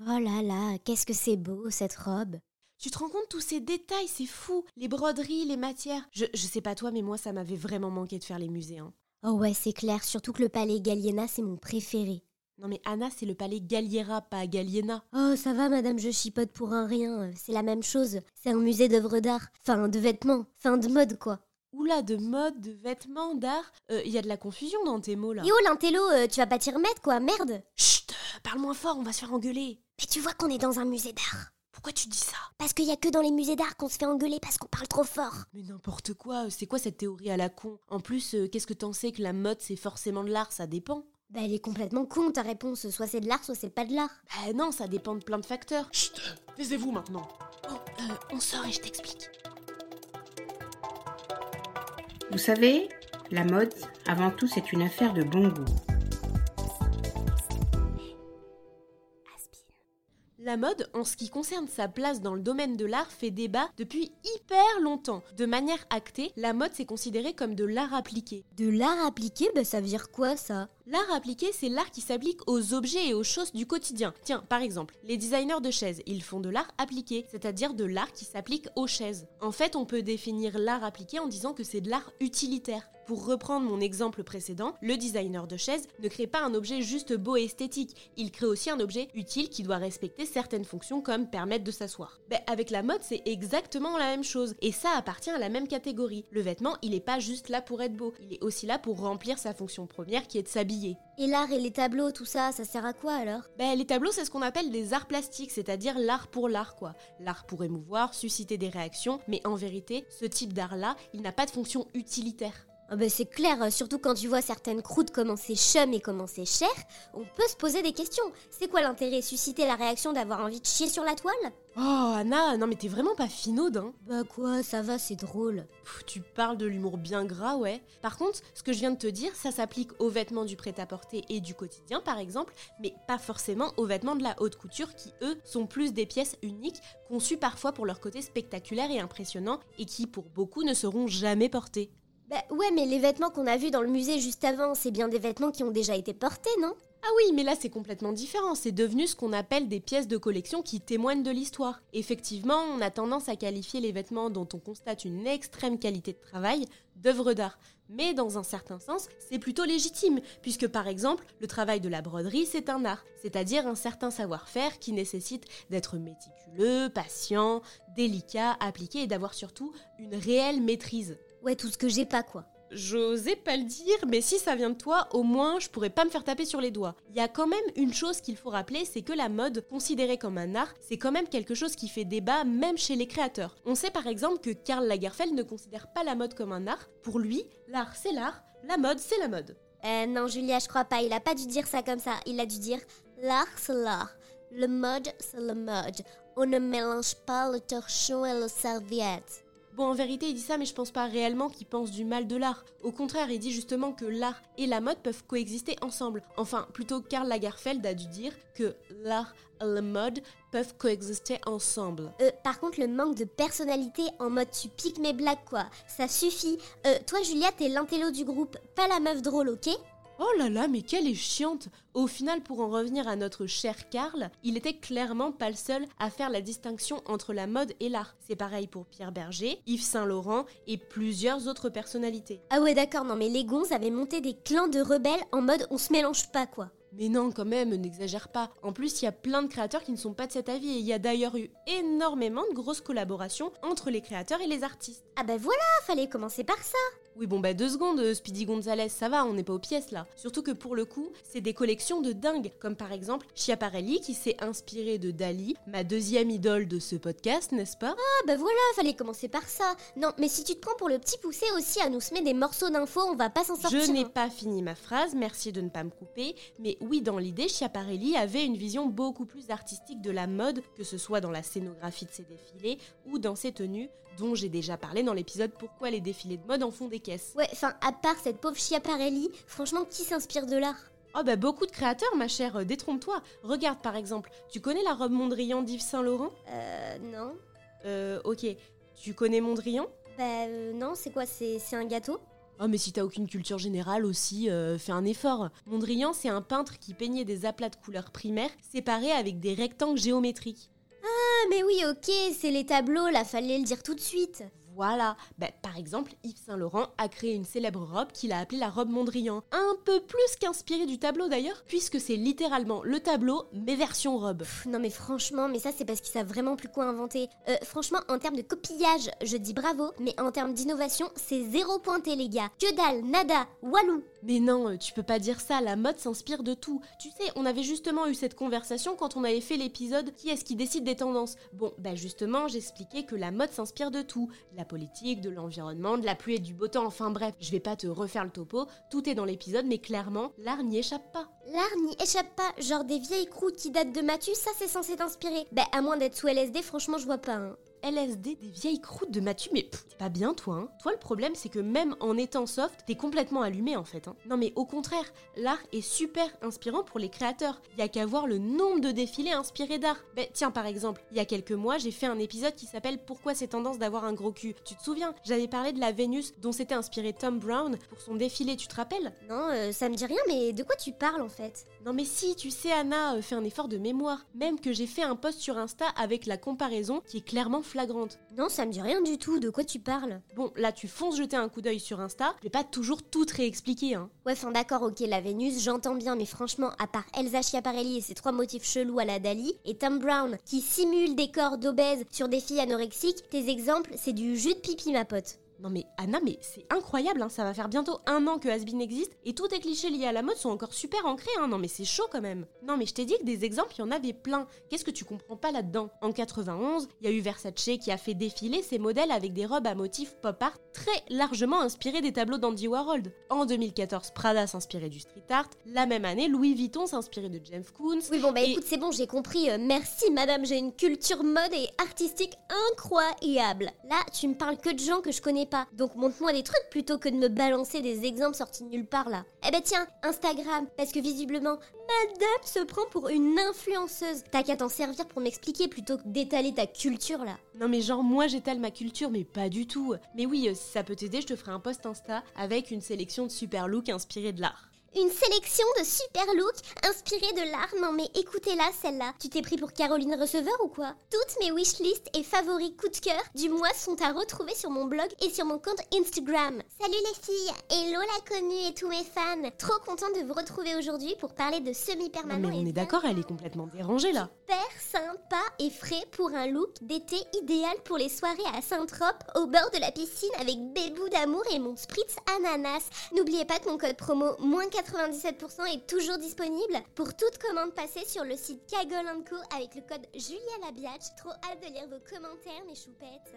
Oh là là, qu'est-ce que c'est beau cette robe. Tu te rends compte tous ces détails, c'est fou. Les broderies, les matières. Je, je sais pas toi, mais moi ça m'avait vraiment manqué de faire les musées. Hein. Oh ouais, c'est clair, surtout que le palais Galliena, c'est mon préféré. Non mais Anna, c'est le palais Galliera, pas Galliena. Oh, ça va, madame, je chipote pour un rien. C'est la même chose. C'est un musée d'œuvres d'art. Enfin, de vêtements. Fin de mode, quoi. Oula, de mode, de vêtements, d'art. Il y a de la confusion dans tes mots là. Yo, l'intello, euh, tu vas pas t'y remettre, quoi, merde Chut, parle moins fort, on va se faire engueuler. Mais tu vois qu'on est dans un musée d'art. Pourquoi tu dis ça? Parce qu'il y a que dans les musées d'art qu'on se fait engueuler parce qu'on parle trop fort. Mais n'importe quoi, c'est quoi cette théorie à la con? En plus, euh, qu'est-ce que t'en sais que la mode c'est forcément de l'art, ça dépend Bah, elle est complètement con, ta réponse. Soit c'est de l'art, soit c'est pas de l'art. Bah non, ça dépend de plein de facteurs. Chut Taisez-vous maintenant Oh, euh, on sort et je t'explique. Vous savez, la mode, avant tout, c'est une affaire de bon goût. La mode, en ce qui concerne sa place dans le domaine de l'art, fait débat depuis hyper longtemps. De manière actée, la mode s'est considérée comme de l'art appliqué. De l'art appliqué, bah ça veut dire quoi ça? L'art appliqué, c'est l'art qui s'applique aux objets et aux choses du quotidien. Tiens, par exemple, les designers de chaises, ils font de l'art appliqué, c'est-à-dire de l'art qui s'applique aux chaises. En fait, on peut définir l'art appliqué en disant que c'est de l'art utilitaire. Pour reprendre mon exemple précédent, le designer de chaise ne crée pas un objet juste beau et esthétique, il crée aussi un objet utile qui doit respecter certaines fonctions comme permettre de s'asseoir. Ben, avec la mode, c'est exactement la même chose, et ça appartient à la même catégorie. Le vêtement, il est pas juste là pour être beau, il est aussi là pour remplir sa fonction première qui est de s'habiller. Et l'art et les tableaux, tout ça, ça sert à quoi alors? Ben, les tableaux, c'est ce qu'on appelle des arts plastiques, c'est-à-dire l'art pour l'art, quoi. L'art pour émouvoir, susciter des réactions, mais en vérité, ce type d'art-là, il n'a pas de fonction utilitaire. Ah bah c'est clair, euh, surtout quand tu vois certaines croûtes comment c'est chum et comment c'est cher, on peut se poser des questions. C'est quoi l'intérêt Susciter la réaction d'avoir envie de chier sur la toile? Oh, Anna, non mais t'es vraiment pas finaude, hein Bah quoi, ça va, c'est drôle. Pff, Tu parles de l'humour bien gras, ouais. Par contre, ce que je viens de te dire, ça s'applique aux vêtements du prêt-à-porter et du quotidien, par exemple, mais pas forcément aux vêtements de la haute couture qui, eux, sont plus des pièces uniques, conçues parfois pour leur côté spectaculaire et impressionnant, et qui, pour beaucoup, ne seront jamais portées. Bah ouais, mais les vêtements qu'on a vus dans le musée juste avant, c'est bien des vêtements qui ont déjà été portés, non? Ah oui, mais là c'est complètement différent, c'est devenu ce qu'on appelle des pièces de collection qui témoignent de l'histoire. Effectivement, on a tendance à qualifier les vêtements dont on constate une extrême qualité de travail d'œuvres d'art. Mais dans un certain sens, c'est plutôt légitime, puisque par exemple, le travail de la broderie, c'est un art, c'est-à-dire un certain savoir-faire qui nécessite d'être méticuleux, patient, délicat, appliqué et d'avoir surtout une réelle maîtrise. Ouais, tout ce que j'ai pas, quoi. J'osais pas le dire, mais si ça vient de toi, au moins je pourrais pas me faire taper sur les doigts. Il y a quand même une chose qu'il faut rappeler, c'est que la mode, considérée comme un art, c'est quand même quelque chose qui fait débat même chez les créateurs. On sait par exemple que Karl Lagerfeld ne considère pas la mode comme un art. Pour lui, l'art c'est l'art, la mode c'est la mode. Euh, non, Julia, je crois pas, il a pas dû dire ça comme ça. Il a dû dire l'art, c'est l'art. Le mode, c'est le mode. On ne mélange pas le torchon et le serviette. Bon, en vérité, il dit ça, mais je pense pas réellement qu'il pense du mal de l'art. Au contraire, il dit justement que l'art et la mode peuvent coexister ensemble. Enfin, plutôt Karl Lagerfeld a dû dire que l'art et la mode peuvent coexister ensemble. Euh, par contre, le manque de personnalité en mode tu piques mes blagues, quoi. Ça suffit. Euh, toi, Julia, t'es l'intello du groupe, pas la meuf drôle, ok? Oh là là, mais quelle est chiante Au final, pour en revenir à notre cher Karl, il était clairement pas le seul à faire la distinction entre la mode et l'art. C'est pareil pour Pierre Berger, Yves Saint-Laurent et plusieurs autres personnalités. Ah ouais, d'accord, non, mais les gonzes avaient monté des clans de rebelles en mode on se mélange pas, quoi. Mais non, quand même, n'exagère pas. En plus, il y a plein de créateurs qui ne sont pas de cet avis et il y a d'ailleurs eu énormément de grosses collaborations entre les créateurs et les artistes. Ah bah voilà, fallait commencer par ça. Oui, bon, bah deux secondes, euh, Speedy Gonzalez, ça va, on n'est pas aux pièces là. Surtout que pour le coup, c'est des collections de dingue, comme par exemple Schiaparelli qui s'est inspiré de Dali, ma deuxième idole de ce podcast, n'est-ce pas? Ah bah voilà, fallait commencer par ça. Non, mais si tu te prends pour le petit poussé aussi à nous semer des morceaux d'infos, on va pas s'en sortir. Je n'ai hein. pas fini ma phrase, merci de ne pas me couper, mais oui, dans l'idée, Schiaparelli avait une vision beaucoup plus artistique de la mode, que ce soit dans la scénographie de ses défilés ou dans ses tenues, dont j'ai déjà parlé dans l'épisode Pourquoi les défilés de mode en font des caisses. Ouais, enfin, à part cette pauvre Schiaparelli, franchement, qui s'inspire de l'art? Oh bah beaucoup de créateurs, ma chère, euh, détrompe-toi. Regarde par exemple, tu connais la robe Mondrian d'Yves Saint-Laurent Euh, non. Euh, ok. Tu connais Mondrian? Bah euh, non, c'est quoi? C'est c'est un gâteau? Oh, mais si t'as aucune culture générale aussi, euh, fais un effort. Mondrian, c'est un peintre qui peignait des aplats de couleurs primaires séparés avec des rectangles géométriques. Ah, mais oui, ok, c'est les tableaux, là, fallait le dire tout de suite. Voilà. Ben, par exemple, Yves Saint Laurent a créé une célèbre robe qu'il a appelée la robe Mondrian. Un peu plus qu'inspirée du tableau d'ailleurs, puisque c'est littéralement le tableau, mais version robe. Non mais franchement, mais ça c'est parce qu'ils savent vraiment plus quoi inventer. Euh, franchement, en termes de copillage, je dis bravo, mais en termes d'innovation, c'est zéro pointé les gars. Que dalle, nada, walou. Mais non, euh, tu peux pas dire ça, la mode s'inspire de tout. Tu sais, on avait justement eu cette conversation quand on avait fait l'épisode Qui est-ce qui décide des tendances? Bon, bah justement, j'expliquais que la mode s'inspire de tout. De la politique, de l'environnement, de la pluie et du beau temps, enfin bref, je vais pas te refaire le topo, tout est dans l'épisode, mais clairement, l'art n'y échappe pas. L'art n'y échappe pas, genre des vieilles croûtes qui datent de Mathieu, ça c'est censé t'inspirer. Bah à moins d'être sous LSD, franchement je vois pas. Hein. LSD, des vieilles croûtes de Mathieu, mais t'es pas bien toi, hein Toi, le problème, c'est que même en étant soft, t'es complètement allumé en fait. Hein. Non, mais au contraire, l'art est super inspirant pour les créateurs. Y a qu'à voir le nombre de défilés inspirés d'art. Ben, tiens, par exemple, il y a quelques mois, j'ai fait un épisode qui s'appelle Pourquoi c'est tendance d'avoir un gros cul? Tu te souviens? J'avais parlé de la Vénus dont s'était inspiré Tom Brown pour son défilé, tu te rappelles? Non, euh, ça me dit rien, mais de quoi tu parles en fait? Non, mais si, tu sais, Anna, euh, fais un effort de mémoire. Même que j'ai fait un post sur Insta avec la comparaison qui est clairement flagrante. Non, ça me dit rien du tout, de quoi tu parles? Bon, là, tu fonces jeter un coup d'œil sur Insta. Je vais pas toujours tout réexpliquer, hein. Ouais, enfin d'accord, ok, la Vénus, j'entends bien, mais franchement, à part Elsa Schiaparelli et ses trois motifs chelous à la Dali, et Tom Brown qui simule des corps d'obèses sur des filles anorexiques, tes exemples, c'est du jus de pipi, ma pote. Non mais Anna, mais c'est incroyable, hein, ça va faire bientôt un an que Hasbin existe et tous tes clichés liés à la mode sont encore super ancrés, hein. non mais c'est chaud quand même. Non mais je t'ai dit que des exemples, il y en avait plein. Qu'est-ce que tu comprends pas là-dedans? En 91, il y a eu Versace qui a fait défiler ses modèles avec des robes à motifs pop art très largement inspirés des tableaux d'Andy Warhol. En 2014, Prada s'inspirait du street art. La même année, Louis Vuitton s'inspirait de James Koons. Oui bon bah Et- écoute, c'est bon, j'ai compris, euh, merci madame, j'ai une culture mode et artistique incroyable. Là, tu me parles que de gens que je connais donc montre-moi des trucs plutôt que de me balancer des exemples sortis nulle part là. Eh ben tiens, Instagram, parce que visiblement, madame se prend pour une influenceuse. T'as qu'à t'en servir pour m'expliquer plutôt que d'étaler ta culture là. Non mais genre moi j'étale ma culture mais pas du tout. Mais oui, euh, si ça peut t'aider, je te ferai un post Insta avec une sélection de super looks inspirés de l'art. Une sélection de super looks inspirés de l'art. Non mais écoutez-la celle-là. Tu t'es pris pour Caroline Receveur ou quoi? Toutes mes wishlists et favoris coup de cœur du mois sont à retrouver sur mon blog et sur mon compte Instagram. Salut les filles, hello la connue et tous mes fans. Trop contente de vous retrouver aujourd'hui pour parler de semi-permanent. mais on est d'accord, elle est complètement dérangée là. super sympa et frais pour un look d'été idéal pour les soirées à Saint-Trope au bord de la piscine avec bébou d'amour et mon spritz ananas. N'oubliez pas que mon code promo moins 97% est toujours disponible pour toute commande passée sur le site Kagol Co avec le code Julia Labiatch. Trop hâte de lire vos commentaires mes choupettes.